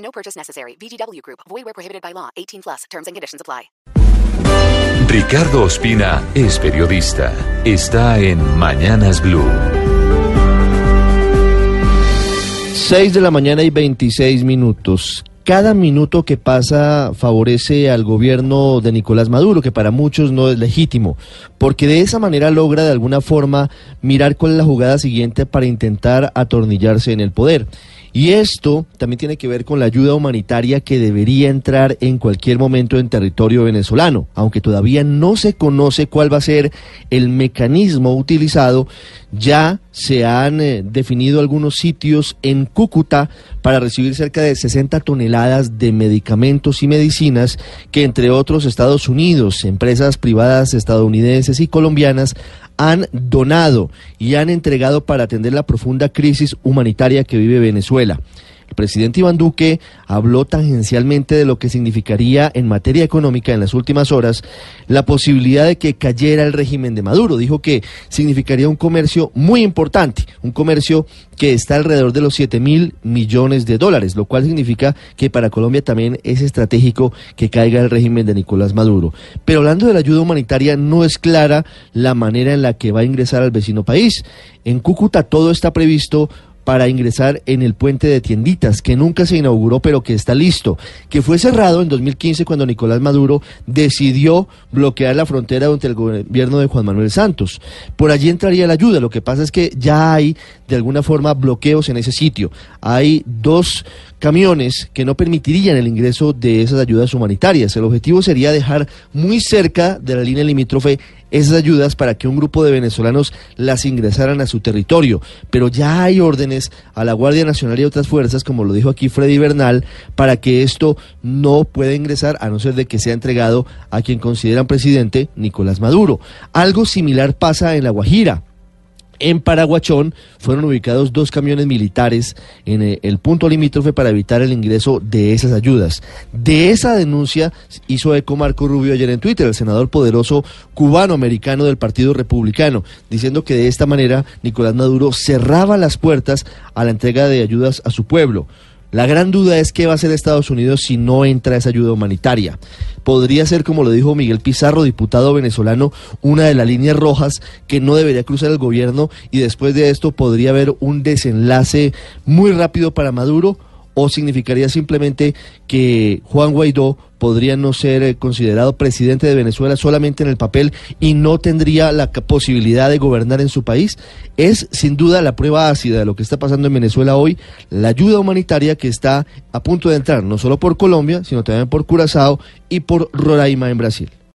No purchase necessary. VGW Group. Void where prohibited by law. 18 plus. Terms and conditions apply. Ricardo Ospina es periodista. Está en Mañanas Blue. 6 de la mañana y 26 minutos. Cada minuto que pasa favorece al gobierno de Nicolás Maduro, que para muchos no es legítimo, porque de esa manera logra de alguna forma mirar cuál es la jugada siguiente para intentar atornillarse en el poder. Y esto también tiene que ver con la ayuda humanitaria que debería entrar en cualquier momento en territorio venezolano, aunque todavía no se conoce cuál va a ser el mecanismo utilizado, ya se han eh, definido algunos sitios en Cúcuta para recibir cerca de 60 toneladas de medicamentos y medicinas que entre otros Estados Unidos, empresas privadas estadounidenses y colombianas han donado y han entregado para atender la profunda crisis humanitaria que vive Venezuela. El presidente Iván Duque habló tangencialmente de lo que significaría en materia económica en las últimas horas la posibilidad de que cayera el régimen de Maduro. Dijo que significaría un comercio muy importante, un comercio que está alrededor de los 7 mil millones de dólares, lo cual significa que para Colombia también es estratégico que caiga el régimen de Nicolás Maduro. Pero hablando de la ayuda humanitaria, no es clara la manera en la que va a ingresar al vecino país. En Cúcuta todo está previsto para ingresar en el puente de tienditas, que nunca se inauguró, pero que está listo, que fue cerrado en 2015 cuando Nicolás Maduro decidió bloquear la frontera durante el gobierno de Juan Manuel Santos. Por allí entraría la ayuda, lo que pasa es que ya hay de alguna forma bloqueos en ese sitio. Hay dos camiones que no permitirían el ingreso de esas ayudas humanitarias. El objetivo sería dejar muy cerca de la línea limítrofe esas ayudas para que un grupo de venezolanos las ingresaran a su territorio. Pero ya hay órdenes a la Guardia Nacional y otras fuerzas, como lo dijo aquí Freddy Bernal, para que esto no pueda ingresar a no ser de que sea entregado a quien consideran presidente Nicolás Maduro. Algo similar pasa en La Guajira. En Paraguachón fueron ubicados dos camiones militares en eh, el punto limítrofe para evitar el ingreso de esas ayudas. De esa denuncia hizo eco Marco Rubio ayer en Twitter, el senador poderoso cubano-americano del Partido Republicano, diciendo que de esta manera Nicolás Maduro cerraba las puertas a la entrega de ayudas a su pueblo. La gran duda es qué va a hacer Estados Unidos si no entra esa ayuda humanitaria. Podría ser, como lo dijo Miguel Pizarro, diputado venezolano, una de las líneas rojas que no debería cruzar el gobierno y después de esto podría haber un desenlace muy rápido para Maduro o significaría simplemente que Juan Guaidó podría no ser eh, considerado presidente de Venezuela solamente en el papel y no tendría la posibilidad de gobernar en su país? Es sin duda la prueba ácida de lo que está pasando en Venezuela hoy, la ayuda humanitaria que está a punto de entrar no solo por Colombia, sino también por Curazao y por Roraima en Brasil.